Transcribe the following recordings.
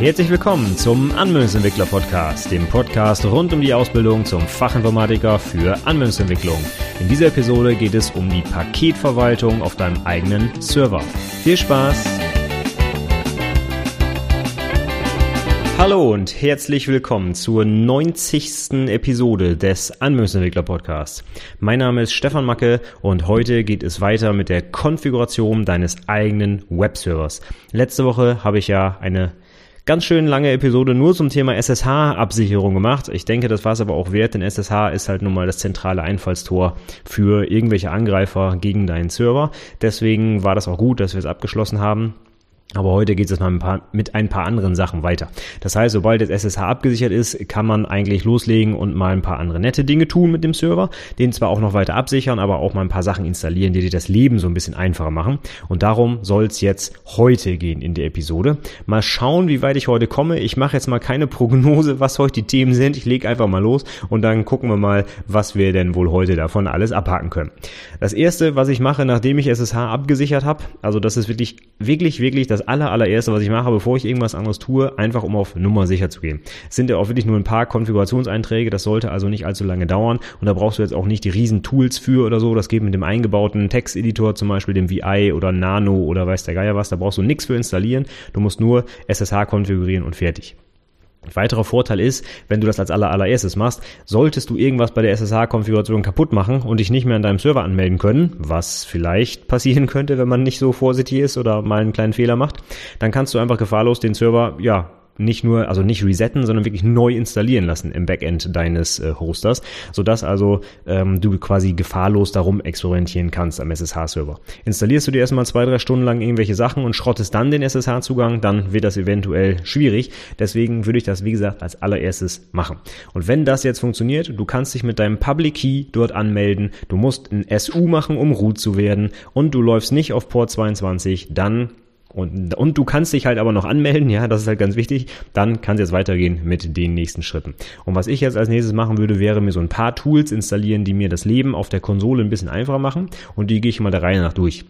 Herzlich willkommen zum Anwendungsentwickler Podcast, dem Podcast rund um die Ausbildung zum Fachinformatiker für Anwendungsentwicklung. In dieser Episode geht es um die Paketverwaltung auf deinem eigenen Server. Viel Spaß! Hallo und herzlich willkommen zur 90. Episode des Anwendungsentwickler Podcasts. Mein Name ist Stefan Macke und heute geht es weiter mit der Konfiguration deines eigenen Webservers. Letzte Woche habe ich ja eine ganz schön lange Episode nur zum Thema SSH-Absicherung gemacht. Ich denke, das war es aber auch wert, denn SSH ist halt nun mal das zentrale Einfallstor für irgendwelche Angreifer gegen deinen Server. Deswegen war das auch gut, dass wir es abgeschlossen haben. Aber heute geht es paar, mit ein paar anderen Sachen weiter. Das heißt, sobald das SSH abgesichert ist, kann man eigentlich loslegen und mal ein paar andere nette Dinge tun mit dem Server. Den zwar auch noch weiter absichern, aber auch mal ein paar Sachen installieren, die dir das Leben so ein bisschen einfacher machen. Und darum soll es jetzt heute gehen in der Episode. Mal schauen, wie weit ich heute komme. Ich mache jetzt mal keine Prognose, was heute die Themen sind. Ich lege einfach mal los und dann gucken wir mal, was wir denn wohl heute davon alles abhaken können. Das erste, was ich mache, nachdem ich SSH abgesichert habe, also das ist wirklich, wirklich, wirklich das das aller, allererste, was ich mache, bevor ich irgendwas anderes tue, einfach um auf Nummer sicher zu gehen. Es sind ja auch wirklich nur ein paar Konfigurationseinträge, das sollte also nicht allzu lange dauern und da brauchst du jetzt auch nicht die riesen Tools für oder so, das geht mit dem eingebauten Texteditor, zum Beispiel dem VI oder Nano oder weiß der Geier was, da brauchst du nichts für installieren, du musst nur SSH konfigurieren und fertig. Ein weiterer Vorteil ist, wenn du das als aller, allererstes machst, solltest du irgendwas bei der SSH-Konfiguration kaputt machen und dich nicht mehr an deinem Server anmelden können, was vielleicht passieren könnte, wenn man nicht so vorsichtig ist oder mal einen kleinen Fehler macht, dann kannst du einfach gefahrlos den Server, ja, nicht nur, also nicht resetten, sondern wirklich neu installieren lassen im Backend deines äh, Hosters, sodass also ähm, du quasi gefahrlos darum experimentieren kannst am SSH-Server. Installierst du dir erstmal zwei, drei Stunden lang irgendwelche Sachen und schrottest dann den SSH-Zugang, dann wird das eventuell schwierig. Deswegen würde ich das, wie gesagt, als allererstes machen. Und wenn das jetzt funktioniert, du kannst dich mit deinem Public Key dort anmelden, du musst ein SU machen, um root zu werden und du läufst nicht auf Port 22, dann und, und du kannst dich halt aber noch anmelden, ja, das ist halt ganz wichtig. Dann kann es jetzt weitergehen mit den nächsten Schritten. Und was ich jetzt als nächstes machen würde, wäre mir so ein paar Tools installieren, die mir das Leben auf der Konsole ein bisschen einfacher machen. Und die gehe ich mal der Reihe nach durch.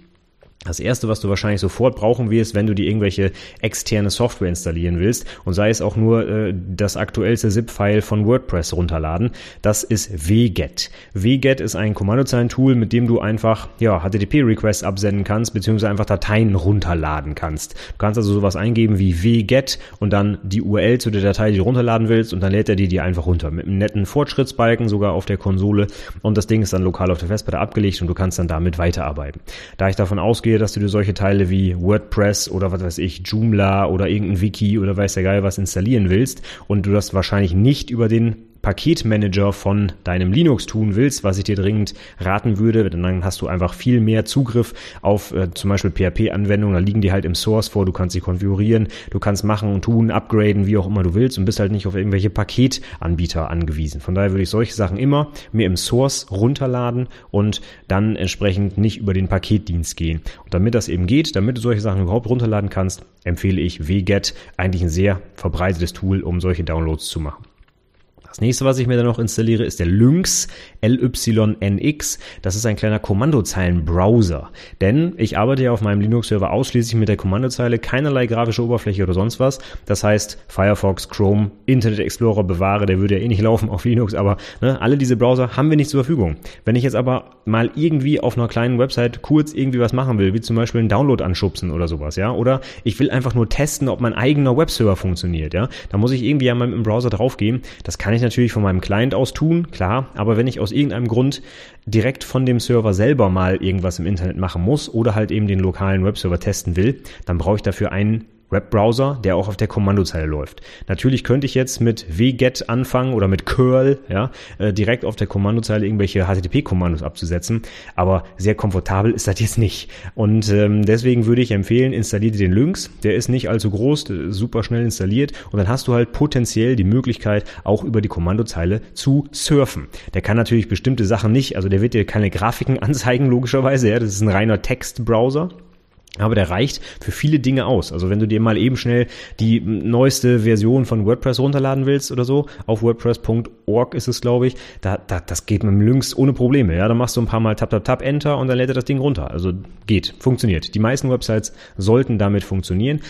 Das erste, was du wahrscheinlich sofort brauchen wirst, wenn du dir irgendwelche externe Software installieren willst und sei es auch nur äh, das aktuellste ZIP-File von WordPress runterladen, das ist wget. wget ist ein Kommandozeilentool, mit dem du einfach ja, HTTP-Requests absenden kannst, beziehungsweise einfach Dateien runterladen kannst. Du kannst also sowas eingeben wie wget und dann die URL zu der Datei, die du runterladen willst und dann lädt er die dir einfach runter. Mit einem netten Fortschrittsbalken sogar auf der Konsole und das Ding ist dann lokal auf der Festplatte abgelegt und du kannst dann damit weiterarbeiten. Da ich davon ausgehe, ausgehe, dass du dir solche Teile wie WordPress oder was weiß ich, Joomla oder irgendein Wiki oder weiß der Geil was installieren willst und du das wahrscheinlich nicht über den Paketmanager von deinem Linux tun willst, was ich dir dringend raten würde, dann hast du einfach viel mehr Zugriff auf äh, zum Beispiel PHP-Anwendungen, da liegen die halt im Source vor, du kannst sie konfigurieren, du kannst machen und tun, upgraden, wie auch immer du willst und bist halt nicht auf irgendwelche Paketanbieter angewiesen. Von daher würde ich solche Sachen immer mir im Source runterladen und dann entsprechend nicht über den Paketdienst gehen. Und damit das eben geht, damit du solche Sachen überhaupt runterladen kannst, empfehle ich wget, eigentlich ein sehr verbreitetes Tool, um solche Downloads zu machen. Das nächste, was ich mir dann noch installiere, ist der Lynx LYNX. Das ist ein kleiner Kommandozeilen-Browser. Denn ich arbeite ja auf meinem Linux-Server ausschließlich mit der Kommandozeile, keinerlei grafische Oberfläche oder sonst was. Das heißt, Firefox, Chrome, Internet Explorer bewahre, der würde ja eh nicht laufen auf Linux, aber ne, alle diese Browser haben wir nicht zur Verfügung. Wenn ich jetzt aber mal irgendwie auf einer kleinen Website kurz irgendwie was machen will, wie zum Beispiel einen Download anschubsen oder sowas, ja, oder ich will einfach nur testen, ob mein eigener Webserver funktioniert, ja, da muss ich irgendwie ja mal mit dem Browser draufgehen. Das kann ich natürlich von meinem Client aus tun, klar, aber wenn ich aus irgendeinem Grund direkt von dem Server selber mal irgendwas im Internet machen muss oder halt eben den lokalen Webserver testen will, dann brauche ich dafür einen Webbrowser, der auch auf der Kommandozeile läuft. Natürlich könnte ich jetzt mit wget anfangen oder mit curl, ja, äh, direkt auf der Kommandozeile irgendwelche HTTP-Kommandos abzusetzen, aber sehr komfortabel ist das jetzt nicht. Und ähm, deswegen würde ich empfehlen, installiere den Lynx, der ist nicht allzu groß, super schnell installiert und dann hast du halt potenziell die Möglichkeit, auch über die Kommandozeile zu surfen. Der kann natürlich bestimmte Sachen nicht, also der wird dir keine Grafiken anzeigen, logischerweise, ja, das ist ein reiner Textbrowser. Aber der reicht für viele Dinge aus. Also wenn du dir mal eben schnell die neueste Version von WordPress runterladen willst oder so, auf WordPress.org ist es, glaube ich, da, da, das geht mit dem Lynx ohne Probleme. Ja, dann machst du ein paar Mal Tap, Tap, Tap, Enter und dann lädt er das Ding runter. Also geht, funktioniert. Die meisten Websites sollten damit funktionieren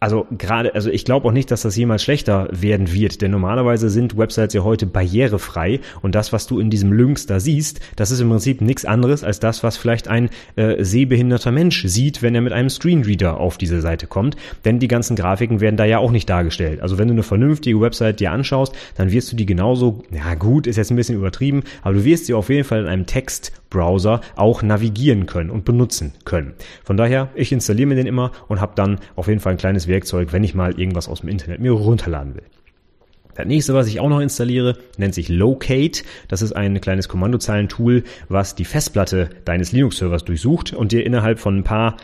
also gerade, also ich glaube auch nicht, dass das jemals schlechter werden wird, denn normalerweise sind Websites ja heute barrierefrei und das, was du in diesem Lynx da siehst, das ist im Prinzip nichts anderes als das, was vielleicht ein äh, sehbehinderter Mensch sieht, wenn er mit einem Screenreader auf diese Seite kommt, denn die ganzen Grafiken werden da ja auch nicht dargestellt. Also wenn du eine vernünftige Website dir anschaust, dann wirst du die genauso, ja gut, ist jetzt ein bisschen übertrieben, aber du wirst sie auf jeden Fall in einem Textbrowser auch navigieren können und benutzen können. Von daher, ich installiere mir den immer und habe dann auf jeden Fall ein kleines Werkzeug, wenn ich mal irgendwas aus dem Internet mir runterladen will. Das nächste, was ich auch noch installiere, nennt sich Locate. Das ist ein kleines Kommandozeilentool, was die Festplatte deines Linux-Servers durchsucht und dir innerhalb von ein paar,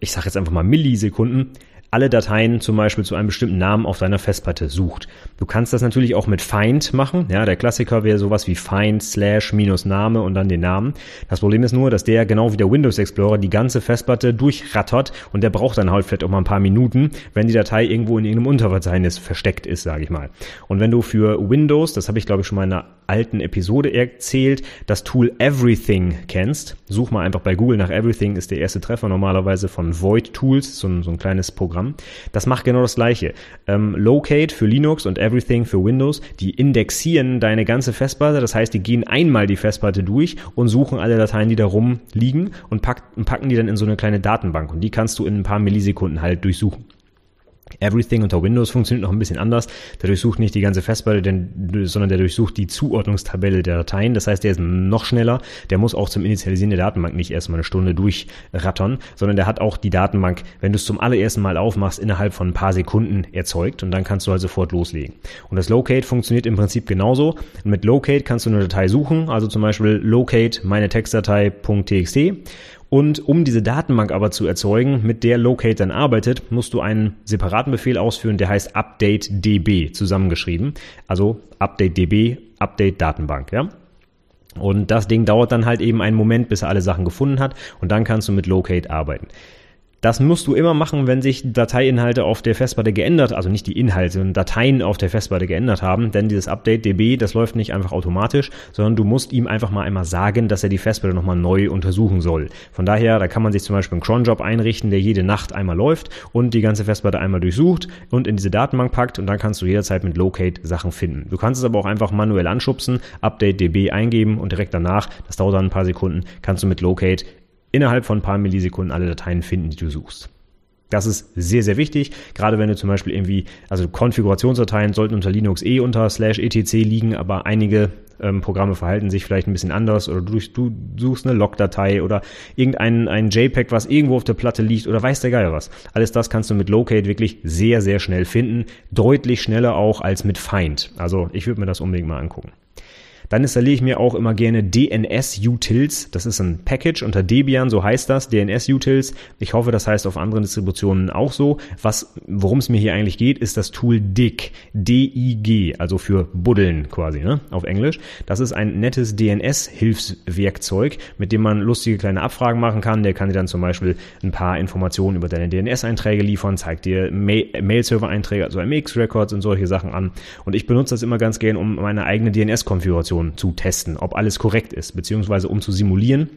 ich sage jetzt einfach mal Millisekunden, alle Dateien zum Beispiel zu einem bestimmten Namen auf deiner Festplatte sucht. Du kannst das natürlich auch mit Find machen. Ja, der Klassiker wäre sowas wie Find slash minus Name und dann den Namen. Das Problem ist nur, dass der genau wie der Windows Explorer die ganze Festplatte durchrattert und der braucht dann halt vielleicht auch mal ein paar Minuten, wenn die Datei irgendwo in irgendeinem Unterverzeichnis versteckt ist, sage ich mal. Und wenn du für Windows, das habe ich glaube ich schon mal in einer alten Episode erzählt, das Tool Everything kennst, such mal einfach bei Google nach Everything, ist der erste Treffer normalerweise von Void Tools, so ein, so ein kleines Programm. Das macht genau das gleiche. Ähm, Locate für Linux und Everything für Windows, die indexieren deine ganze Festplatte, das heißt, die gehen einmal die Festplatte durch und suchen alle Dateien, die da rumliegen und, pack, und packen die dann in so eine kleine Datenbank und die kannst du in ein paar Millisekunden halt durchsuchen. Everything unter Windows funktioniert noch ein bisschen anders. Der durchsucht nicht die ganze Festplatte, denn, sondern der durchsucht die Zuordnungstabelle der Dateien. Das heißt, der ist noch schneller. Der muss auch zum Initialisieren der Datenbank nicht erstmal eine Stunde durchrattern, sondern der hat auch die Datenbank, wenn du es zum allerersten Mal aufmachst, innerhalb von ein paar Sekunden erzeugt und dann kannst du halt sofort loslegen. Und das Locate funktioniert im Prinzip genauso. Mit Locate kannst du eine Datei suchen, also zum Beispiel Locate meine Textdatei.txt und um diese Datenbank aber zu erzeugen, mit der Locate dann arbeitet, musst du einen separaten Befehl ausführen, der heißt update db zusammengeschrieben. Also update db, update Datenbank, ja. Und das Ding dauert dann halt eben einen Moment, bis er alle Sachen gefunden hat und dann kannst du mit Locate arbeiten. Das musst du immer machen, wenn sich Dateiinhalte auf der Festplatte geändert, also nicht die Inhalte, sondern Dateien auf der Festplatte geändert haben, denn dieses Update DB, das läuft nicht einfach automatisch, sondern du musst ihm einfach mal einmal sagen, dass er die Festplatte nochmal neu untersuchen soll. Von daher, da kann man sich zum Beispiel einen Cronjob einrichten, der jede Nacht einmal läuft und die ganze Festplatte einmal durchsucht und in diese Datenbank packt und dann kannst du jederzeit mit Locate Sachen finden. Du kannst es aber auch einfach manuell anschubsen, Update DB eingeben und direkt danach, das dauert dann ein paar Sekunden, kannst du mit Locate innerhalb von ein paar Millisekunden alle Dateien finden, die du suchst. Das ist sehr, sehr wichtig, gerade wenn du zum Beispiel irgendwie, also Konfigurationsdateien sollten unter Linux eh unter slash etc liegen, aber einige ähm, Programme verhalten sich vielleicht ein bisschen anders oder du, du suchst eine Log-Datei oder irgendein ein JPEG, was irgendwo auf der Platte liegt oder weiß der Geier was. Alles das kannst du mit Locate wirklich sehr, sehr schnell finden, deutlich schneller auch als mit Find. Also ich würde mir das unbedingt mal angucken. Dann installiere ich mir auch immer gerne DNS-Utils. Das ist ein Package unter Debian, so heißt das, DNS-Utils. Ich hoffe, das heißt auf anderen Distributionen auch so. Was, worum es mir hier eigentlich geht, ist das Tool DIG. D-I-G, also für Buddeln quasi, ne, auf Englisch. Das ist ein nettes DNS-Hilfswerkzeug, mit dem man lustige kleine Abfragen machen kann. Der kann dir dann zum Beispiel ein paar Informationen über deine DNS-Einträge liefern, zeigt dir Mail-Server-Einträge, also MX-Records und solche Sachen an. Und ich benutze das immer ganz gern, um meine eigene DNS-Konfiguration Informationen zu testen, ob alles korrekt ist, beziehungsweise um zu simulieren,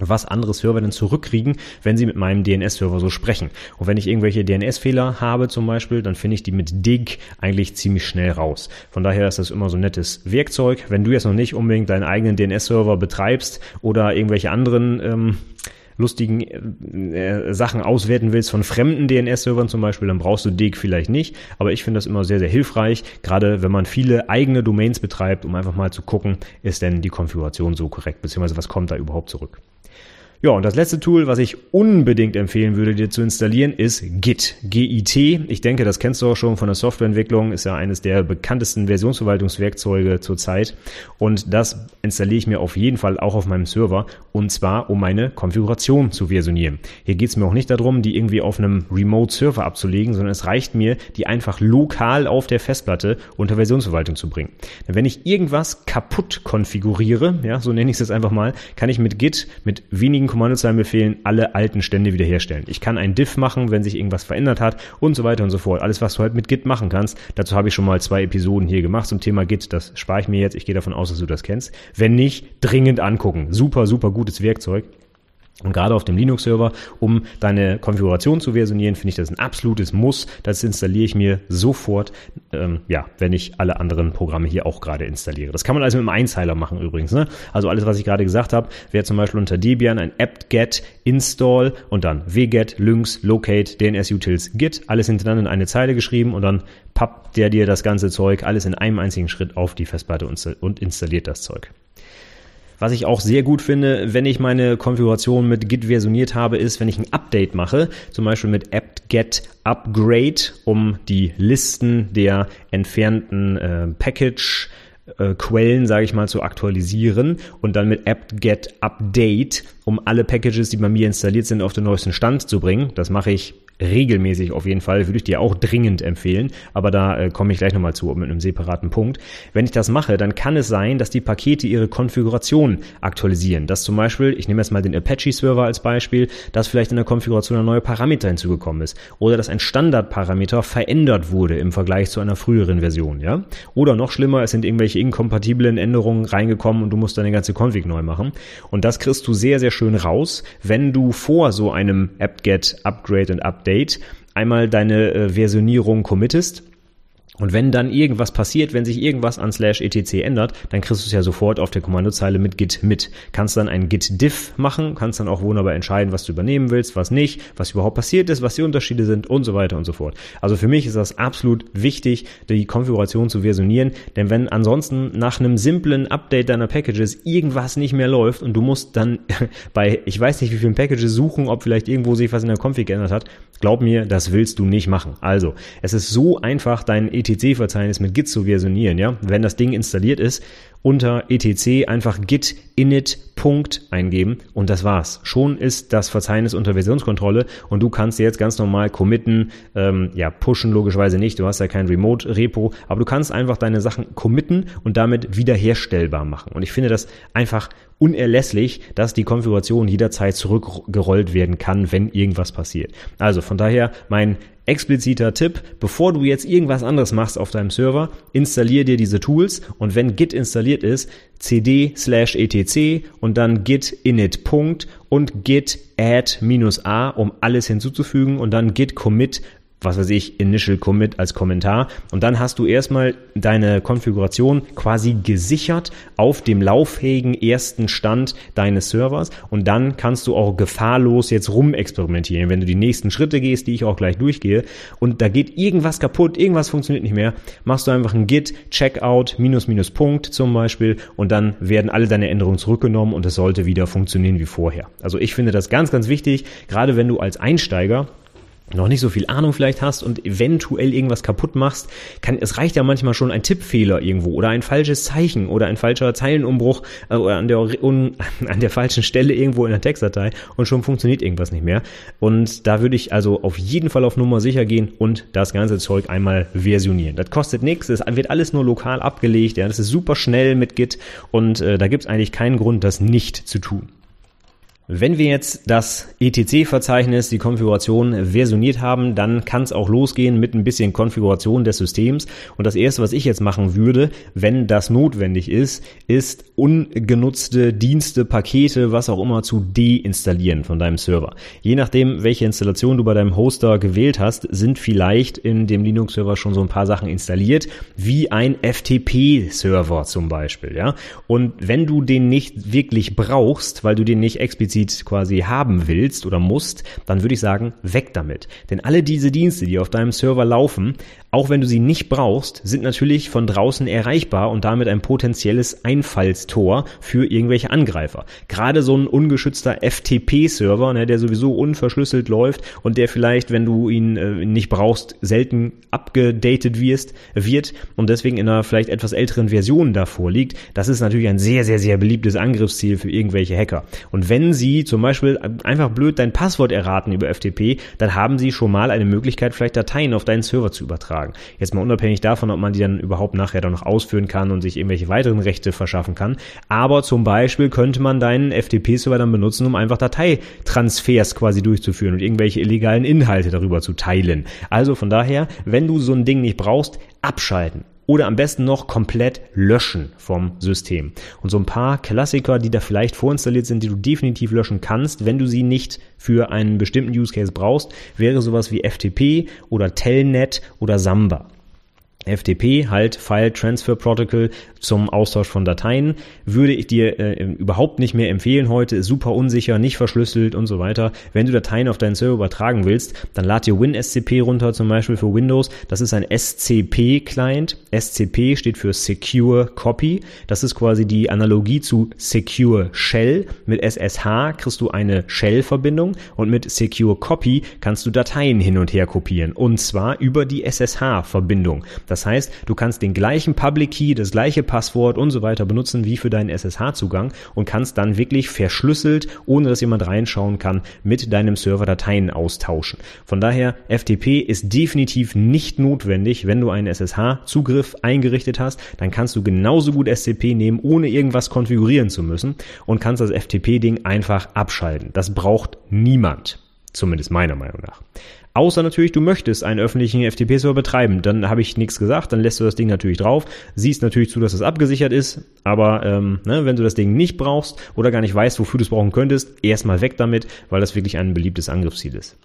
was andere Server denn zurückkriegen, wenn sie mit meinem DNS-Server so sprechen. Und wenn ich irgendwelche DNS-Fehler habe zum Beispiel, dann finde ich die mit DIG eigentlich ziemlich schnell raus. Von daher ist das immer so ein nettes Werkzeug. Wenn du jetzt noch nicht unbedingt deinen eigenen DNS-Server betreibst oder irgendwelche anderen ähm, lustigen äh, Sachen auswerten willst von fremden DNS-Servern zum Beispiel, dann brauchst du DIG vielleicht nicht. Aber ich finde das immer sehr, sehr hilfreich, gerade wenn man viele eigene Domains betreibt, um einfach mal zu gucken, ist denn die Konfiguration so korrekt, beziehungsweise was kommt da überhaupt zurück. Ja, und das letzte Tool, was ich unbedingt empfehlen würde, dir zu installieren, ist Git. G-I-T. Ich denke, das kennst du auch schon von der Softwareentwicklung, ist ja eines der bekanntesten Versionsverwaltungswerkzeuge zurzeit. Und das installiere ich mir auf jeden Fall auch auf meinem Server. Und zwar, um meine Konfiguration zu versionieren. Hier geht es mir auch nicht darum, die irgendwie auf einem Remote-Server abzulegen, sondern es reicht mir, die einfach lokal auf der Festplatte unter Versionsverwaltung zu bringen. Denn wenn ich irgendwas kaputt konfiguriere, ja, so nenne ich es jetzt einfach mal, kann ich mit Git mit wenigen Kommandozeilenbefehlen alle alten Stände wiederherstellen. Ich kann ein Diff machen, wenn sich irgendwas verändert hat und so weiter und so fort. Alles, was du halt mit Git machen kannst. Dazu habe ich schon mal zwei Episoden hier gemacht zum Thema Git. Das spare ich mir jetzt. Ich gehe davon aus, dass du das kennst. Wenn nicht, dringend angucken. Super, super gutes Werkzeug. Und gerade auf dem Linux-Server, um deine Konfiguration zu versionieren, finde ich das ein absolutes Muss. Das installiere ich mir sofort, ähm, ja, wenn ich alle anderen Programme hier auch gerade installiere. Das kann man also mit einem Einzeiler machen übrigens. Ne? Also alles, was ich gerade gesagt habe, wäre zum Beispiel unter Debian ein apt-get install und dann wget, lynx, locate, dns-utils, git, alles hintereinander in eine Zeile geschrieben und dann pappt der dir das ganze Zeug alles in einem einzigen Schritt auf die Festplatte und installiert das Zeug. Was ich auch sehr gut finde, wenn ich meine Konfiguration mit Git versioniert habe, ist, wenn ich ein Update mache, zum Beispiel mit apt-get upgrade, um die Listen der entfernten äh, Package äh, Quellen, sage ich mal, zu aktualisieren und dann mit apt-get update, um alle Packages, die bei mir installiert sind, auf den neuesten Stand zu bringen. Das mache ich regelmäßig auf jeden Fall, würde ich dir auch dringend empfehlen, aber da äh, komme ich gleich nochmal zu mit einem separaten Punkt. Wenn ich das mache, dann kann es sein, dass die Pakete ihre Konfiguration aktualisieren. Dass zum Beispiel, ich nehme jetzt mal den Apache-Server als Beispiel, dass vielleicht in der Konfiguration ein neuer Parameter hinzugekommen ist oder dass ein Standardparameter verändert wurde im Vergleich zu einer früheren Version, ja? Oder noch schlimmer, es sind irgendwelche inkompatiblen Änderungen reingekommen und du musst deine ganze Config neu machen. Und das kriegst du sehr, sehr schön raus, wenn du vor so einem apt-get, upgrade und update Update einmal deine äh, Versionierung committest und wenn dann irgendwas passiert, wenn sich irgendwas an slash etc ändert, dann kriegst du es ja sofort auf der Kommandozeile mit git mit. Kannst dann ein git diff machen, kannst dann auch wunderbar entscheiden, was du übernehmen willst, was nicht, was überhaupt passiert ist, was die Unterschiede sind und so weiter und so fort. Also für mich ist das absolut wichtig, die Konfiguration zu versionieren, denn wenn ansonsten nach einem simplen Update deiner Packages irgendwas nicht mehr läuft und du musst dann bei, ich weiß nicht wie vielen Packages suchen, ob vielleicht irgendwo sich was in der Config geändert hat, glaub mir, das willst du nicht machen. Also, es ist so einfach, dein etc etc-Verzeichnis mit Git zu versionieren, ja. Wenn das Ding installiert ist, unter etc einfach git init Punkt eingeben und das war's. Schon ist das Verzeichnis unter Versionskontrolle und du kannst jetzt ganz normal committen, ähm, ja, pushen logischerweise nicht, du hast ja kein Remote-Repo, aber du kannst einfach deine Sachen committen und damit wiederherstellbar machen. Und ich finde das einfach unerlässlich, dass die Konfiguration jederzeit zurückgerollt werden kann, wenn irgendwas passiert. Also von daher mein expliziter Tipp, bevor du jetzt irgendwas anderes machst auf deinem Server, installier dir diese Tools und wenn Git installiert ist, cd slash etc und dann git init Punkt und git add minus a, um alles hinzuzufügen und dann git commit was weiß ich, Initial Commit als Kommentar. Und dann hast du erstmal deine Konfiguration quasi gesichert auf dem lauffähigen ersten Stand deines Servers. Und dann kannst du auch gefahrlos jetzt rumexperimentieren, wenn du die nächsten Schritte gehst, die ich auch gleich durchgehe. Und da geht irgendwas kaputt, irgendwas funktioniert nicht mehr. Machst du einfach ein Git, Checkout, minus, minus Punkt zum Beispiel. Und dann werden alle deine Änderungen zurückgenommen und es sollte wieder funktionieren wie vorher. Also ich finde das ganz, ganz wichtig, gerade wenn du als Einsteiger noch nicht so viel Ahnung vielleicht hast und eventuell irgendwas kaputt machst, kann, es reicht ja manchmal schon ein Tippfehler irgendwo oder ein falsches Zeichen oder ein falscher Zeilenumbruch äh, oder an der, un, an der falschen Stelle irgendwo in der Textdatei und schon funktioniert irgendwas nicht mehr. Und da würde ich also auf jeden Fall auf Nummer sicher gehen und das ganze Zeug einmal versionieren. Das kostet nichts, es wird alles nur lokal abgelegt, ja, das ist super schnell mit Git und äh, da gibt es eigentlich keinen Grund, das nicht zu tun. Wenn wir jetzt das ETC-Verzeichnis, die Konfiguration versioniert haben, dann kann es auch losgehen mit ein bisschen Konfiguration des Systems. Und das erste, was ich jetzt machen würde, wenn das notwendig ist, ist ungenutzte Dienste, Pakete, was auch immer zu deinstallieren von deinem Server. Je nachdem, welche Installation du bei deinem Hoster gewählt hast, sind vielleicht in dem Linux-Server schon so ein paar Sachen installiert, wie ein FTP-Server zum Beispiel, ja. Und wenn du den nicht wirklich brauchst, weil du den nicht explizit explizit quasi haben willst oder musst, dann würde ich sagen, weg damit. Denn alle diese Dienste, die auf deinem Server laufen, auch wenn du sie nicht brauchst, sind natürlich von draußen erreichbar und damit ein potenzielles Einfallstor für irgendwelche Angreifer. Gerade so ein ungeschützter FTP-Server, ne, der sowieso unverschlüsselt läuft und der vielleicht, wenn du ihn äh, nicht brauchst, selten abgedatet wirst, wird und deswegen in einer vielleicht etwas älteren Version davor liegt, das ist natürlich ein sehr, sehr, sehr beliebtes Angriffsziel für irgendwelche Hacker. Und wenn sie zum Beispiel einfach blöd dein Passwort erraten über FTP, dann haben sie schon mal eine Möglichkeit, vielleicht Dateien auf deinen Server zu übertragen übertragen. Jetzt mal unabhängig davon, ob man die dann überhaupt nachher dann noch ausführen kann und sich irgendwelche weiteren Rechte verschaffen kann. Aber zum Beispiel könnte man deinen FTP-Server dann benutzen, um einfach Dateitransfers quasi durchzuführen und irgendwelche illegalen Inhalte darüber zu teilen. Also von daher, wenn du so ein Ding nicht brauchst, abschalten oder am besten noch komplett löschen vom System. Und so ein paar Klassiker, die da vielleicht vorinstalliert sind, die du definitiv löschen kannst, wenn du sie nicht für einen bestimmten Use Case brauchst, wäre sowas wie FTP oder Telnet oder Samba. FTP, halt File Transfer Protocol zum Austausch von Dateien, würde ich dir äh, überhaupt nicht mehr empfehlen heute, ist super unsicher, nicht verschlüsselt und so weiter. Wenn du Dateien auf deinen Server übertragen willst, dann lad dir WinSCP runter, zum Beispiel für Windows. Das ist ein SCP-Client. SCP steht für Secure Copy. Das ist quasi die Analogie zu Secure Shell. Mit SSH kriegst du eine Shell-Verbindung und mit Secure Copy kannst du Dateien hin und her kopieren. Und zwar über die SSH-Verbindung. Das heißt, du kannst den gleichen Public Key, das gleiche Passwort und so weiter benutzen wie für deinen SSH-Zugang und kannst dann wirklich verschlüsselt, ohne dass jemand reinschauen kann, mit deinem Server Dateien austauschen. Von daher, FTP ist definitiv nicht notwendig, wenn du einen SSH-Zugriff eingerichtet hast, dann kannst du genauso gut SCP nehmen, ohne irgendwas konfigurieren zu müssen und kannst das FTP-Ding einfach abschalten. Das braucht niemand. Zumindest meiner Meinung nach. Außer natürlich, du möchtest einen öffentlichen FTP-Server betreiben. Dann habe ich nichts gesagt, dann lässt du das Ding natürlich drauf, siehst natürlich zu, dass es abgesichert ist, aber ähm, ne, wenn du das Ding nicht brauchst oder gar nicht weißt, wofür du es brauchen könntest, erstmal weg damit, weil das wirklich ein beliebtes Angriffsziel ist.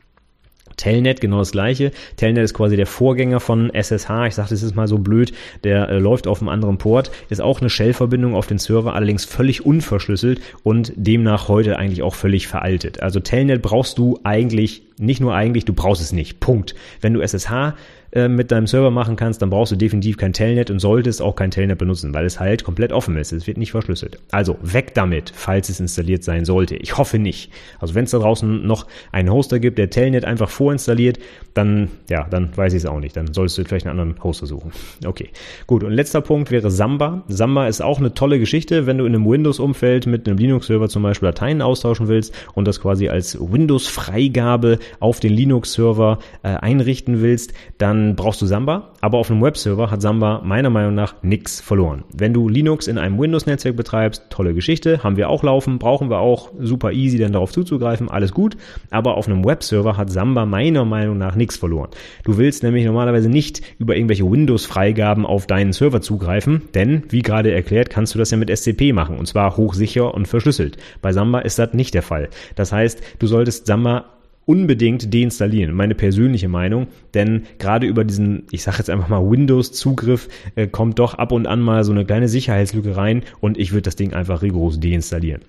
Telnet genau das gleiche. Telnet ist quasi der Vorgänger von SSH. Ich sage, das ist mal so blöd. Der äh, läuft auf einem anderen Port. Ist auch eine Shell-Verbindung auf den Server, allerdings völlig unverschlüsselt und demnach heute eigentlich auch völlig veraltet. Also Telnet brauchst du eigentlich, nicht nur eigentlich, du brauchst es nicht. Punkt. Wenn du SSH äh, mit deinem Server machen kannst, dann brauchst du definitiv kein Telnet und solltest auch kein Telnet benutzen, weil es halt komplett offen ist. Es wird nicht verschlüsselt. Also weg damit, falls es installiert sein sollte. Ich hoffe nicht. Also wenn es da draußen noch einen Hoster gibt, der Telnet einfach vorinstalliert, dann, ja, dann weiß ich es auch nicht. Dann solltest du vielleicht einen anderen Hoster suchen. Okay, gut. Und letzter Punkt wäre Samba. Samba ist auch eine tolle Geschichte, wenn du in einem Windows-Umfeld mit einem Linux-Server zum Beispiel Dateien austauschen willst und das quasi als Windows-Freigabe auf den Linux-Server äh, einrichten willst, dann brauchst du Samba, aber auf einem Webserver hat Samba meiner Meinung nach nichts verloren. Wenn du Linux in einem Windows-Netzwerk betreibst, tolle Geschichte, haben wir auch laufen, brauchen wir auch, super easy dann darauf zuzugreifen, alles gut, aber auf einem Webserver hat Samba meiner Meinung nach nichts verloren. Du willst nämlich normalerweise nicht über irgendwelche Windows-Freigaben auf deinen Server zugreifen, denn, wie gerade erklärt, kannst du das ja mit SCP machen und zwar hochsicher und verschlüsselt. Bei Samba ist das nicht der Fall. Das heißt, du solltest Samba unbedingt deinstallieren, meine persönliche Meinung, denn gerade über diesen, ich sage jetzt einfach mal Windows-Zugriff, äh, kommt doch ab und an mal so eine kleine Sicherheitslücke rein und ich würde das Ding einfach rigoros deinstallieren.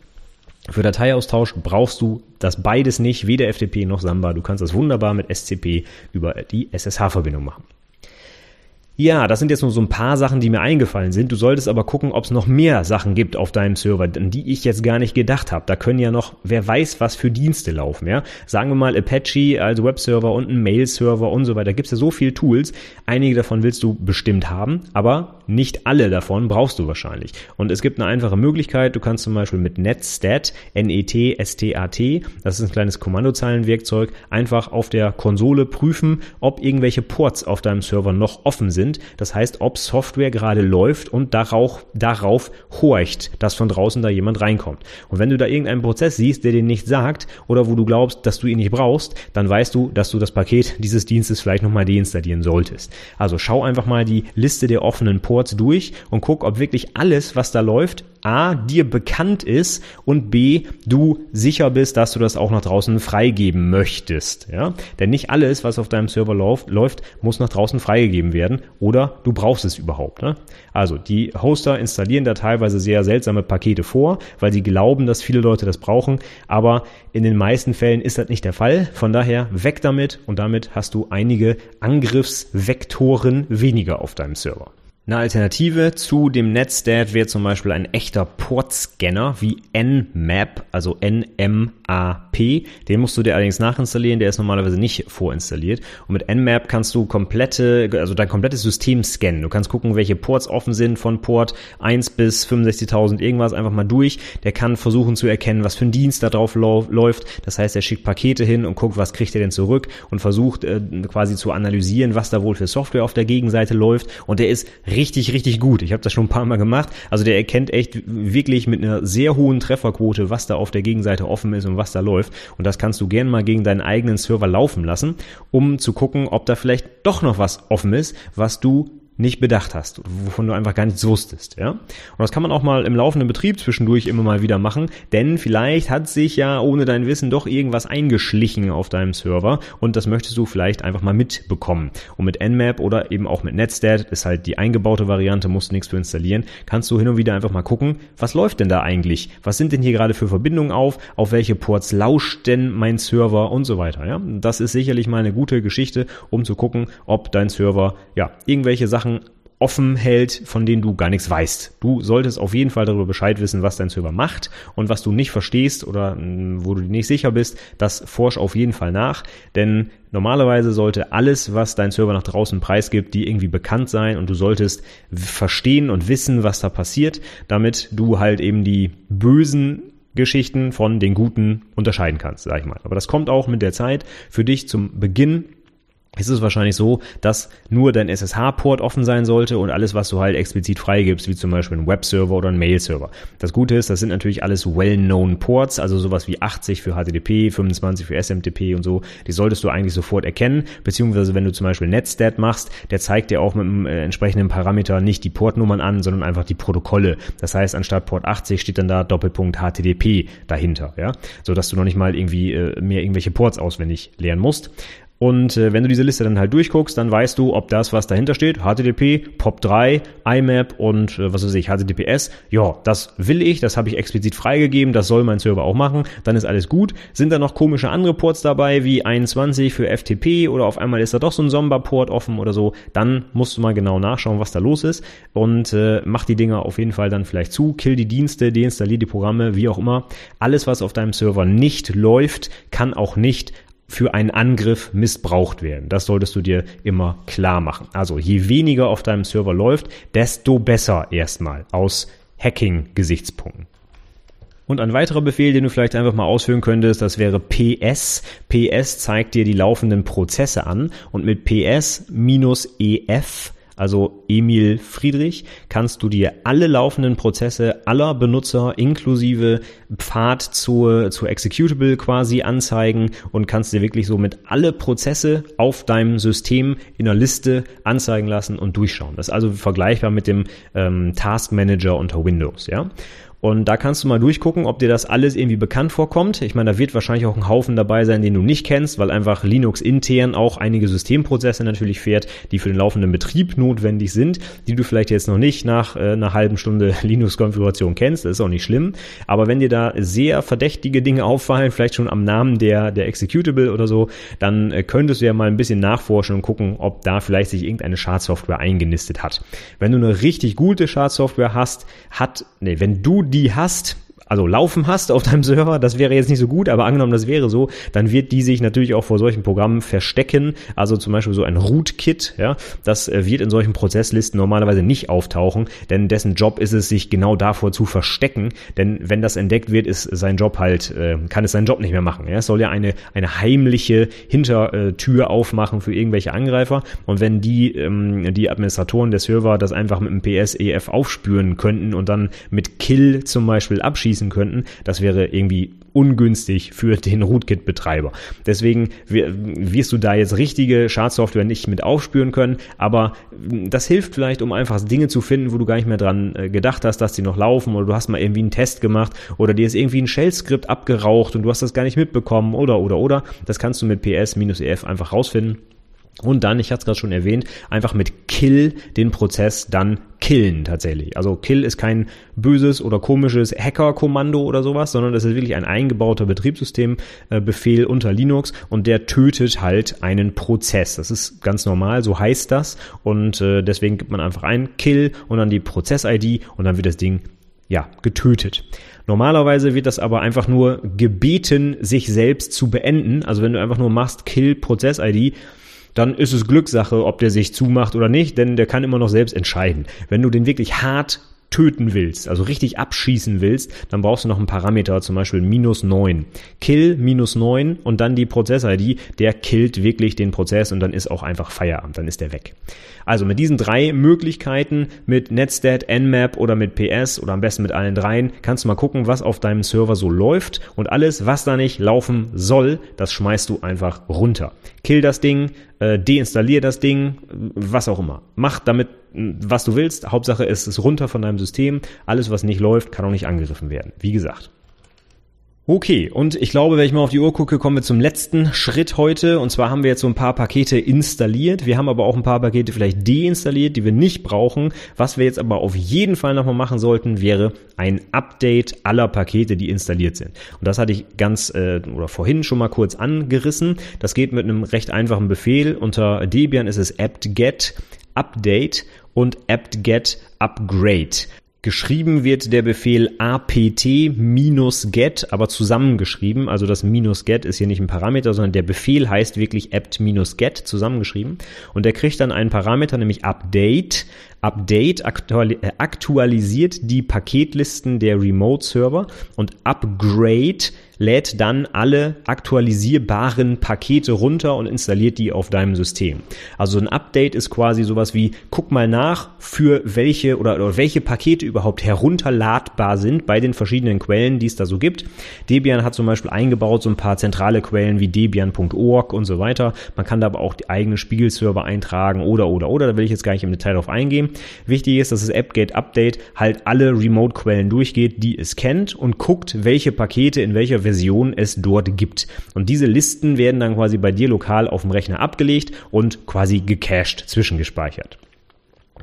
Für Dateiaustausch brauchst du das beides nicht, weder FTP noch Samba. Du kannst das wunderbar mit SCP über die SSH-Verbindung machen. Ja, das sind jetzt nur so ein paar Sachen, die mir eingefallen sind. Du solltest aber gucken, ob es noch mehr Sachen gibt auf deinem Server, an die ich jetzt gar nicht gedacht habe. Da können ja noch, wer weiß, was für Dienste laufen. Ja, sagen wir mal Apache als Webserver und ein Mail-Server und so weiter. Da gibt's ja so viele Tools. Einige davon willst du bestimmt haben, aber nicht alle davon brauchst du wahrscheinlich. Und es gibt eine einfache Möglichkeit. Du kannst zum Beispiel mit netstat, N-E-T-S-T-A-T, das ist ein kleines Kommandozeilenwerkzeug, einfach auf der Konsole prüfen, ob irgendwelche Ports auf deinem Server noch offen sind sind. Das heißt, ob Software gerade läuft und darauf, darauf horcht, dass von draußen da jemand reinkommt. Und wenn du da irgendeinen Prozess siehst, der dir nicht sagt oder wo du glaubst, dass du ihn nicht brauchst, dann weißt du, dass du das Paket dieses Dienstes vielleicht nochmal deinstallieren solltest. Also schau einfach mal die Liste der offenen Ports durch und guck, ob wirklich alles, was da läuft, A, dir bekannt ist und B, du sicher bist, dass du das auch nach draußen freigeben möchtest. Ja? Denn nicht alles, was auf deinem Server läuft, läuft, muss nach draußen freigegeben werden oder du brauchst es überhaupt. Ne? Also die Hoster installieren da teilweise sehr seltsame Pakete vor, weil sie glauben, dass viele Leute das brauchen, aber in den meisten Fällen ist das nicht der Fall. Von daher weg damit und damit hast du einige Angriffsvektoren weniger auf deinem Server. Eine Alternative zu dem Netstat wäre zum Beispiel ein echter Portscanner wie Nmap, also NMAP. Den musst du dir allerdings nachinstallieren, der ist normalerweise nicht vorinstalliert. Und mit Nmap kannst du komplette, also dein komplettes System scannen. Du kannst gucken, welche Ports offen sind von Port 1 bis 65.000 irgendwas einfach mal durch. Der kann versuchen zu erkennen, was für ein Dienst da drauf läuft. Das heißt, er schickt Pakete hin und guckt, was kriegt er denn zurück und versucht äh, quasi zu analysieren, was da wohl für Software auf der Gegenseite läuft. Und der ist richtig, richtig gut. Ich habe das schon ein paar Mal gemacht. Also der erkennt echt wirklich mit einer sehr hohen Trefferquote, was da auf der Gegenseite offen ist und was da läuft. Und das kannst du gerne mal gegen deinen eigenen Server laufen lassen, um zu gucken, ob da vielleicht doch noch was offen ist, was du nicht bedacht hast, wovon du einfach gar nichts wusstest, ja. Und das kann man auch mal im laufenden Betrieb zwischendurch immer mal wieder machen, denn vielleicht hat sich ja ohne dein Wissen doch irgendwas eingeschlichen auf deinem Server und das möchtest du vielleicht einfach mal mitbekommen. Und mit Nmap oder eben auch mit Netstat ist halt die eingebaute Variante, musst du nichts für installieren, kannst du hin und wieder einfach mal gucken, was läuft denn da eigentlich? Was sind denn hier gerade für Verbindungen auf? Auf welche Ports lauscht denn mein Server und so weiter, ja. Das ist sicherlich mal eine gute Geschichte, um zu gucken, ob dein Server, ja, irgendwelche Sachen Sachen offen hält, von denen du gar nichts weißt. Du solltest auf jeden Fall darüber Bescheid wissen, was dein Server macht und was du nicht verstehst oder hm, wo du nicht sicher bist, das forsch auf jeden Fall nach, denn normalerweise sollte alles, was dein Server nach draußen preisgibt, dir irgendwie bekannt sein und du solltest verstehen und wissen, was da passiert, damit du halt eben die bösen Geschichten von den guten unterscheiden kannst, sag ich mal. Aber das kommt auch mit der Zeit für dich zum Beginn ist es wahrscheinlich so, dass nur dein SSH-Port offen sein sollte und alles, was du halt explizit freigibst, wie zum Beispiel ein Webserver oder ein Mail-Server. Das Gute ist, das sind natürlich alles well-known Ports, also sowas wie 80 für HTTP, 25 für SMTP und so, die solltest du eigentlich sofort erkennen, beziehungsweise wenn du zum Beispiel Netstat machst, der zeigt dir auch mit einem äh, entsprechenden Parameter nicht die Portnummern an, sondern einfach die Protokolle. Das heißt, anstatt Port 80 steht dann da Doppelpunkt HTTP dahinter, ja, so dass du noch nicht mal irgendwie äh, mehr irgendwelche Ports auswendig lernen musst. Und äh, wenn du diese Liste dann halt durchguckst, dann weißt du, ob das, was dahinter steht, HTTP, POP3, IMAP und äh, was weiß ich, HTTPS, ja, das will ich, das habe ich explizit freigegeben, das soll mein Server auch machen, dann ist alles gut. Sind da noch komische andere Ports dabei, wie 21 für FTP oder auf einmal ist da doch so ein Somba-Port offen oder so, dann musst du mal genau nachschauen, was da los ist und äh, mach die Dinger auf jeden Fall dann vielleicht zu, kill die Dienste, deinstallier die Programme, wie auch immer. Alles, was auf deinem Server nicht läuft, kann auch nicht für einen Angriff missbraucht werden. Das solltest du dir immer klar machen. Also je weniger auf deinem Server läuft, desto besser erstmal aus Hacking-Gesichtspunkten. Und ein weiterer Befehl, den du vielleicht einfach mal ausführen könntest, das wäre PS. PS zeigt dir die laufenden Prozesse an und mit PS minus EF also Emil Friedrich, kannst du dir alle laufenden Prozesse aller Benutzer inklusive Pfad zur, zur Executable quasi anzeigen und kannst dir wirklich somit alle Prozesse auf deinem System in der Liste anzeigen lassen und durchschauen. Das ist also vergleichbar mit dem ähm, Task Manager unter Windows, ja. Und da kannst du mal durchgucken, ob dir das alles irgendwie bekannt vorkommt. Ich meine, da wird wahrscheinlich auch ein Haufen dabei sein, den du nicht kennst, weil einfach Linux intern auch einige Systemprozesse natürlich fährt, die für den laufenden Betrieb notwendig sind, die du vielleicht jetzt noch nicht nach äh, einer halben Stunde Linux-Konfiguration kennst. Das ist auch nicht schlimm. Aber wenn dir da sehr verdächtige Dinge auffallen, vielleicht schon am Namen der, der Executable oder so, dann äh, könntest du ja mal ein bisschen nachforschen und gucken, ob da vielleicht sich irgendeine Schadsoftware eingenistet hat. Wenn du eine richtig gute Schadsoftware hast, hat, nee, wenn du die hast, also laufen hast auf deinem Server, das wäre jetzt nicht so gut, aber angenommen, das wäre so, dann wird die sich natürlich auch vor solchen Programmen verstecken. Also zum Beispiel so ein Rootkit, ja, das äh, wird in solchen Prozesslisten normalerweise nicht auftauchen, denn dessen Job ist es, sich genau davor zu verstecken. Denn wenn das entdeckt wird, ist sein Job halt, äh, kann es seinen Job nicht mehr machen. Ja? Es soll ja eine, eine heimliche Hintertür aufmachen für irgendwelche Angreifer. Und wenn die, ähm, die Administratoren der Server das einfach mit einem PS-EF aufspüren könnten und dann mit Kill zum Beispiel abschießen, abschließen könnten. Das wäre irgendwie ungünstig für den Rootkit-Betreiber. Deswegen wirst du da jetzt richtige Schadsoftware nicht mit aufspüren können, aber das hilft vielleicht, um einfach Dinge zu finden, wo du gar nicht mehr dran äh, gedacht hast, dass die noch laufen oder du hast mal irgendwie einen Test gemacht oder dir ist irgendwie ein Shell-Skript abgeraucht und du hast das gar nicht mitbekommen oder oder oder. Das kannst du mit PS-EF einfach rausfinden. Und dann, ich hatte es gerade schon erwähnt, einfach mit Kill den Prozess dann killen tatsächlich. Also Kill ist kein böses oder komisches Hacker-Kommando oder sowas, sondern das ist wirklich ein eingebauter Betriebssystembefehl unter Linux und der tötet halt einen Prozess. Das ist ganz normal, so heißt das und äh, deswegen gibt man einfach ein Kill und dann die Prozess-ID und dann wird das Ding ja, getötet. Normalerweise wird das aber einfach nur gebeten, sich selbst zu beenden. Also wenn du einfach nur machst Kill Prozess ID, dann ist es Glückssache, ob der sich zumacht oder nicht, denn der kann immer noch selbst entscheiden. Wenn du den wirklich hart töten willst, also richtig abschießen willst, dann brauchst du noch einen Parameter, zum Beispiel minus neun. Kill minus neun und dann die Prozess-ID, der killt wirklich den Prozess und dann ist auch einfach Feierabend, dann ist der weg. Also mit diesen drei Möglichkeiten, mit Netstat, Nmap oder mit PS oder am besten mit allen dreien, kannst du mal gucken, was auf deinem Server so läuft und alles, was da nicht laufen soll, das schmeißt du einfach runter. Kill das Ding, äh, deinstallier das Ding, was auch immer. Mach damit was du willst. Hauptsache es ist runter von deinem System. Alles, was nicht läuft, kann auch nicht angegriffen werden. Wie gesagt. Okay, und ich glaube, wenn ich mal auf die Uhr gucke, kommen wir zum letzten Schritt heute. Und zwar haben wir jetzt so ein paar Pakete installiert. Wir haben aber auch ein paar Pakete vielleicht deinstalliert, die wir nicht brauchen. Was wir jetzt aber auf jeden Fall nochmal machen sollten, wäre ein Update aller Pakete, die installiert sind. Und das hatte ich ganz äh, oder vorhin schon mal kurz angerissen. Das geht mit einem recht einfachen Befehl. Unter Debian ist es apt-get update und apt-get upgrade. Geschrieben wird der Befehl apt-get, aber zusammengeschrieben. Also das -get ist hier nicht ein Parameter, sondern der Befehl heißt wirklich apt-get zusammengeschrieben. Und der kriegt dann einen Parameter, nämlich update. Update äh, aktualisiert die Paketlisten der Remote-Server und Upgrade lädt dann alle aktualisierbaren Pakete runter und installiert die auf deinem System. Also ein Update ist quasi sowas wie, guck mal nach, für welche oder, oder welche Pakete überhaupt herunterladbar sind bei den verschiedenen Quellen, die es da so gibt. Debian hat zum Beispiel eingebaut so ein paar zentrale Quellen wie debian.org und so weiter. Man kann da aber auch die eigenen Spiegelserver eintragen oder, oder, oder. Da will ich jetzt gar nicht im Detail drauf eingehen. Wichtig ist, dass das AppGate Update halt alle Remote-Quellen durchgeht, die es kennt und guckt, welche Pakete in welcher Version es dort gibt. Und diese Listen werden dann quasi bei dir lokal auf dem Rechner abgelegt und quasi gecached zwischengespeichert.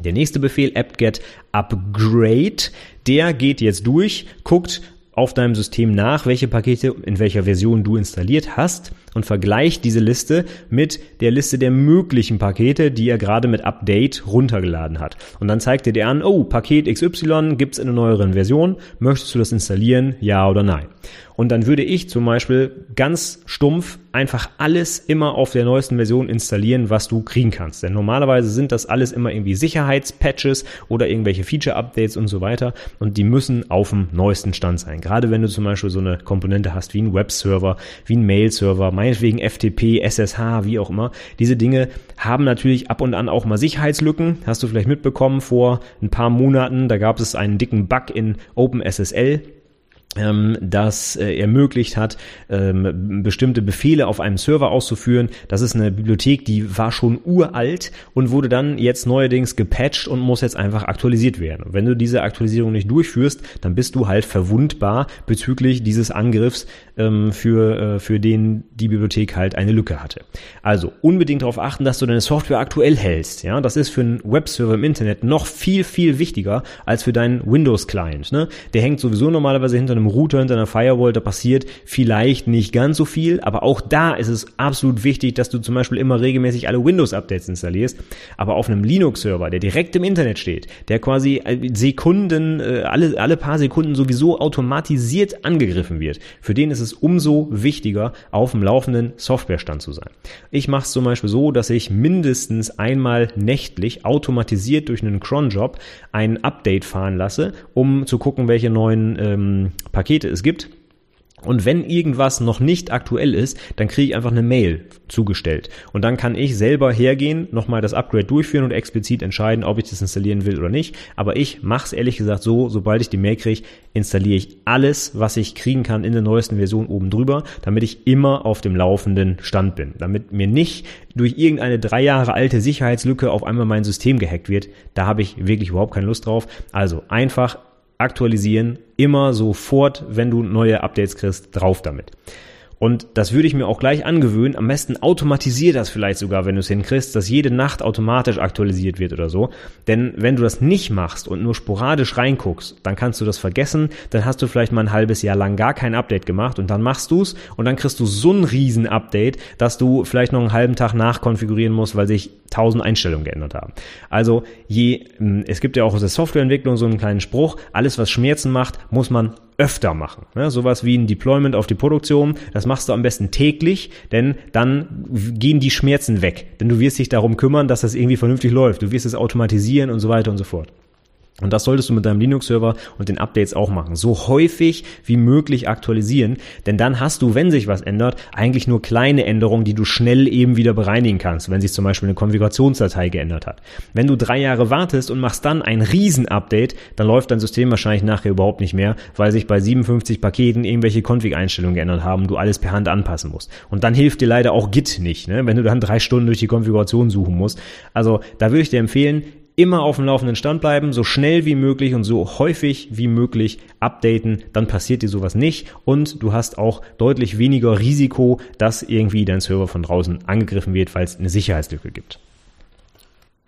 Der nächste Befehl apt-get upgrade, der geht jetzt durch, guckt auf deinem System nach, welche Pakete in welcher Version du installiert hast und vergleicht diese Liste mit der Liste der möglichen Pakete, die er gerade mit Update runtergeladen hat. Und dann zeigt er dir an, oh, Paket XY gibt's in einer neueren Version, möchtest du das installieren, ja oder nein? Und dann würde ich zum Beispiel ganz stumpf einfach alles immer auf der neuesten Version installieren, was du kriegen kannst. Denn normalerweise sind das alles immer irgendwie Sicherheitspatches oder irgendwelche Feature-Updates und so weiter. Und die müssen auf dem neuesten Stand sein. Gerade wenn du zum Beispiel so eine Komponente hast wie ein Webserver, wie ein Mail-Server, meinetwegen FTP, SSH, wie auch immer. Diese Dinge haben natürlich ab und an auch mal Sicherheitslücken. Hast du vielleicht mitbekommen vor ein paar Monaten, da gab es einen dicken Bug in OpenSSL ähm, das äh, ermöglicht hat, ähm, bestimmte Befehle auf einem Server auszuführen. Das ist eine Bibliothek, die war schon uralt und wurde dann jetzt neuerdings gepatcht und muss jetzt einfach aktualisiert werden. Wenn du diese Aktualisierung nicht durchführst, dann bist du halt verwundbar bezüglich dieses Angriffs, ähm, für, äh, für den die Bibliothek halt eine Lücke hatte. Also unbedingt darauf achten, dass du deine Software aktuell hältst. Ja, das ist für einen Webserver im Internet noch viel, viel wichtiger als für deinen Windows-Client. Ne? Der hängt sowieso normalerweise hinter einem Router, hinter einer Firewall, da passiert vielleicht nicht ganz so viel, aber auch da ist es absolut wichtig, dass du zum Beispiel immer regelmäßig alle Windows-Updates installierst. Aber auf einem Linux-Server, der direkt im Internet steht, der quasi äh, Sekunden, äh, alle, alle paar Sekunden sowieso automatisiert angegriffen wird, für den ist es umso wichtiger, auf dem laufenden Softwarestand zu sein. Ich mache es zum Beispiel so, dass ich mindestens einmal nächtlich automatisiert durch einen Cron-Job ein Update fahren lasse, um zu gucken, welche neuen ähm, Pakete es gibt und wenn irgendwas noch nicht aktuell ist, dann kriege ich einfach eine Mail zugestellt. Und dann kann ich selber hergehen, nochmal das Upgrade durchführen und explizit entscheiden, ob ich das installieren will oder nicht. Aber ich mache es ehrlich gesagt so, sobald ich die Mail kriege, installiere ich alles, was ich kriegen kann in der neuesten Version oben drüber, damit ich immer auf dem laufenden Stand bin. Damit mir nicht durch irgendeine drei Jahre alte Sicherheitslücke auf einmal mein System gehackt wird. Da habe ich wirklich überhaupt keine Lust drauf. Also einfach aktualisieren, immer sofort, wenn du neue Updates kriegst, drauf damit. Und das würde ich mir auch gleich angewöhnen. Am besten automatisier das vielleicht sogar, wenn du es hinkriegst, dass jede Nacht automatisch aktualisiert wird oder so. Denn wenn du das nicht machst und nur sporadisch reinguckst, dann kannst du das vergessen. Dann hast du vielleicht mal ein halbes Jahr lang gar kein Update gemacht und dann machst du es und dann kriegst du so ein riesen Update, dass du vielleicht noch einen halben Tag nachkonfigurieren musst, weil sich tausend Einstellungen geändert haben. Also je, hm, es gibt ja auch aus der Softwareentwicklung so einen kleinen Spruch, alles was Schmerzen macht, muss man öfter machen. Ja, sowas wie ein Deployment auf die Produktion, das machst du am besten täglich, denn dann gehen die Schmerzen weg. Denn du wirst dich darum kümmern, dass das irgendwie vernünftig läuft. Du wirst es automatisieren und so weiter und so fort. Und das solltest du mit deinem Linux-Server und den Updates auch machen. So häufig wie möglich aktualisieren, denn dann hast du, wenn sich was ändert, eigentlich nur kleine Änderungen, die du schnell eben wieder bereinigen kannst, wenn sich zum Beispiel eine Konfigurationsdatei geändert hat. Wenn du drei Jahre wartest und machst dann ein Riesen-Update, dann läuft dein System wahrscheinlich nachher überhaupt nicht mehr, weil sich bei 57 Paketen irgendwelche Config-Einstellungen geändert haben, du alles per Hand anpassen musst. Und dann hilft dir leider auch Git nicht, ne? wenn du dann drei Stunden durch die Konfiguration suchen musst. Also da würde ich dir empfehlen, immer auf dem laufenden Stand bleiben, so schnell wie möglich und so häufig wie möglich updaten, dann passiert dir sowas nicht und du hast auch deutlich weniger Risiko, dass irgendwie dein Server von draußen angegriffen wird, weil es eine Sicherheitslücke gibt.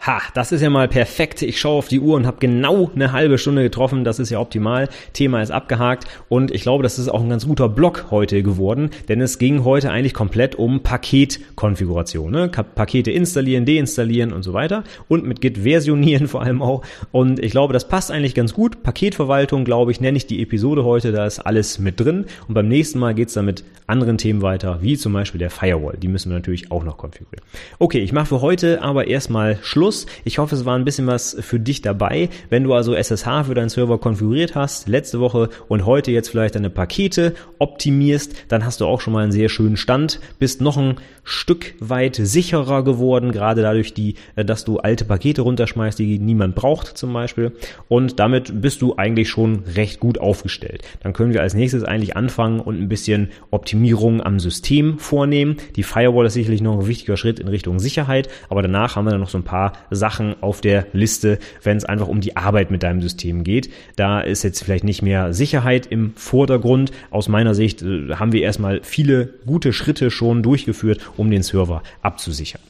Ha, das ist ja mal perfekt. Ich schaue auf die Uhr und habe genau eine halbe Stunde getroffen. Das ist ja optimal. Thema ist abgehakt und ich glaube, das ist auch ein ganz guter Block heute geworden, denn es ging heute eigentlich komplett um Paketkonfiguration. Ne? Pakete installieren, deinstallieren und so weiter und mit Git versionieren vor allem auch. Und ich glaube, das passt eigentlich ganz gut. Paketverwaltung, glaube ich, nenne ich die Episode heute. Da ist alles mit drin und beim nächsten Mal geht's dann mit anderen Themen weiter, wie zum Beispiel der Firewall. Die müssen wir natürlich auch noch konfigurieren. Okay, ich mache für heute aber erstmal Schluss. Schluss. Ich hoffe, es war ein bisschen was für dich dabei. Wenn du also SSH für deinen Server konfiguriert hast, letzte Woche und heute jetzt vielleicht deine Pakete optimierst, dann hast du auch schon mal einen sehr schönen Stand, bist noch ein Stück weit sicherer geworden, gerade dadurch, die, äh, dass du alte Pakete runterschmeißt, die niemand braucht zum Beispiel. Und damit bist du eigentlich schon recht gut aufgestellt. Dann können wir als nächstes eigentlich anfangen und ein bisschen Optimierung am System vornehmen. Die Firewall ist sicherlich noch ein wichtiger Schritt in Richtung Sicherheit, aber danach haben wir dann noch so ein paar Sachen auf der Liste, wenn es einfach um die Arbeit mit deinem System geht. Da ist jetzt vielleicht nicht mehr Sicherheit im Vordergrund. Aus meiner Sicht äh, haben wir erstmal viele gute Schritte schon durchgeführt, um den Server abzusichern.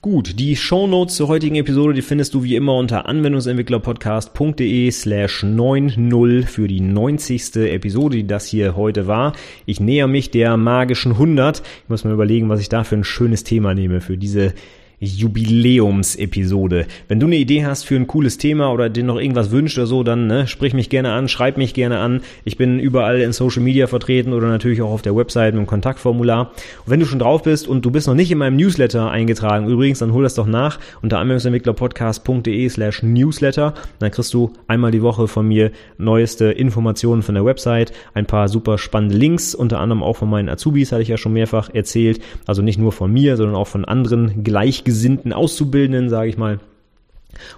Gut, die Show Notes zur heutigen Episode, die findest du wie immer unter anwendungsentwicklerpodcast.de slash 90 für die 90. Episode, die das hier heute war. Ich näher mich der magischen 100. Ich muss mal überlegen, was ich da für ein schönes Thema nehme für diese Jubiläumsepisode. Wenn du eine Idee hast für ein cooles Thema oder dir noch irgendwas wünscht oder so, dann ne, sprich mich gerne an, schreib mich gerne an. Ich bin überall in Social Media vertreten oder natürlich auch auf der Website mit dem Kontaktformular. Und wenn du schon drauf bist und du bist noch nicht in meinem Newsletter eingetragen, übrigens, dann hol das doch nach unter anwendungsentwicklerpodcast.de slash newsletter. Dann kriegst du einmal die Woche von mir neueste Informationen von der Website, ein paar super spannende Links, unter anderem auch von meinen Azubis, hatte ich ja schon mehrfach erzählt. Also nicht nur von mir, sondern auch von anderen gleich gleichgesinnten Auszubildenden, sage ich mal,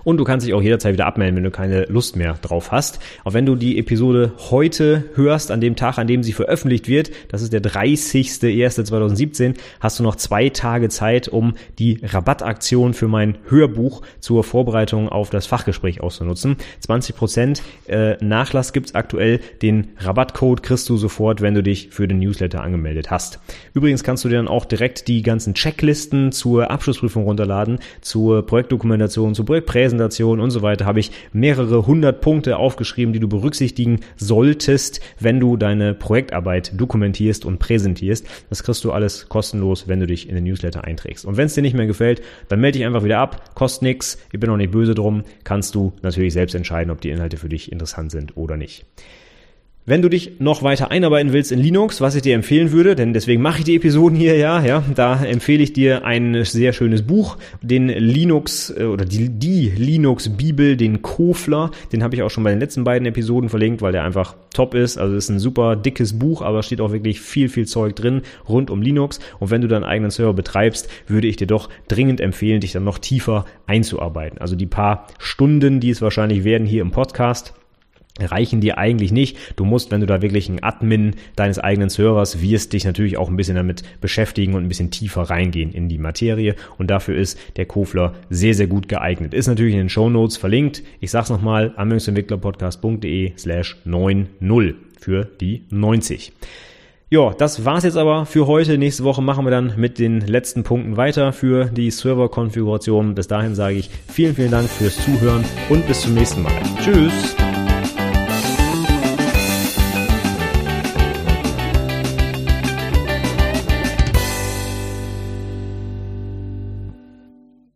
und du kannst dich auch jederzeit wieder abmelden, wenn du keine Lust mehr drauf hast. Auch wenn du die Episode heute hörst, an dem Tag, an dem sie veröffentlicht wird, das ist der 30.01.2017, hast du noch zwei Tage Zeit, um die Rabattaktion für mein Hörbuch zur Vorbereitung auf das Fachgespräch auszunutzen. 20% äh, Nachlass gibt's aktuell. Den Rabattcode kriegst du sofort, wenn du dich für den Newsletter angemeldet hast. Übrigens kannst du dir dann auch direkt die ganzen Checklisten zur Abschlussprüfung runterladen, zur Projektdokumentation, zur Projekt Präsentation und so weiter habe ich mehrere hundert Punkte aufgeschrieben, die du berücksichtigen solltest, wenn du deine Projektarbeit dokumentierst und präsentierst. Das kriegst du alles kostenlos, wenn du dich in den Newsletter einträgst. Und wenn es dir nicht mehr gefällt, dann melde dich einfach wieder ab, kostet nichts, ich bin auch nicht böse drum, kannst du natürlich selbst entscheiden, ob die Inhalte für dich interessant sind oder nicht. Wenn du dich noch weiter einarbeiten willst in Linux, was ich dir empfehlen würde, denn deswegen mache ich die Episoden hier ja, ja, da empfehle ich dir ein sehr schönes Buch, den Linux äh, oder die, die Linux Bibel, den Kofler, den habe ich auch schon bei den letzten beiden Episoden verlinkt, weil der einfach top ist. Also ist ein super dickes Buch, aber steht auch wirklich viel viel Zeug drin rund um Linux und wenn du deinen eigenen Server betreibst, würde ich dir doch dringend empfehlen, dich dann noch tiefer einzuarbeiten. Also die paar Stunden, die es wahrscheinlich werden hier im Podcast reichen dir eigentlich nicht. Du musst, wenn du da wirklich ein Admin deines eigenen Servers wirst, dich natürlich auch ein bisschen damit beschäftigen und ein bisschen tiefer reingehen in die Materie. Und dafür ist der Kofler sehr, sehr gut geeignet. Ist natürlich in den Show Notes verlinkt. Ich sag's nochmal, anwendungsentwicklerpodcast.de slash 90 für die 90. Ja, das war's jetzt aber für heute. Nächste Woche machen wir dann mit den letzten Punkten weiter für die Serverkonfiguration. Bis dahin sage ich vielen, vielen Dank fürs Zuhören und bis zum nächsten Mal. Tschüss!